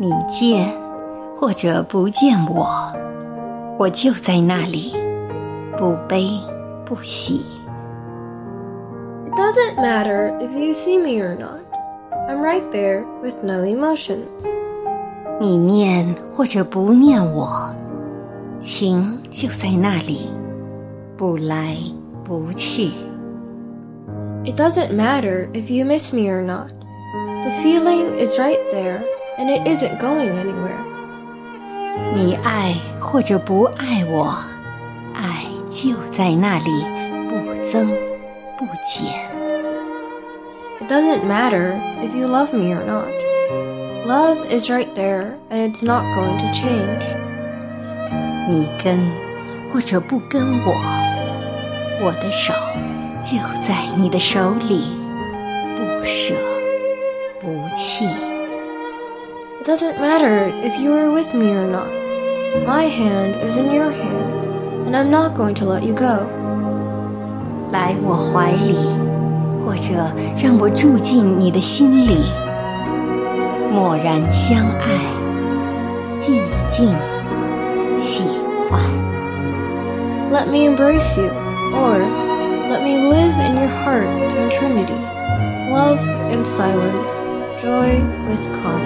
你见或者不见我，我就在那里，不悲不喜。It doesn't matter if you see me or not. I'm right there with no emotions. 你念或者不念我，情就在那里，不来不去。It doesn't matter if you miss me or not. The feeling is right there and it isn't going anywhere. 你爱或者不爱我，爱就在那里，不增不减。 It doesn't matter if you love me or not. Love is right there and it's not going to change. 你跟或者不跟我，我的手就在你的手里，不舍不弃。 It doesn't matter if you are with me or not. My hand is in your hand and I'm not going to let you go. 来我怀里，或者让我住进你的心里，默然相爱，寂静喜欢。 Let me embrace you, or let me live in your heart to eternity. Love in silence, joy with calmness.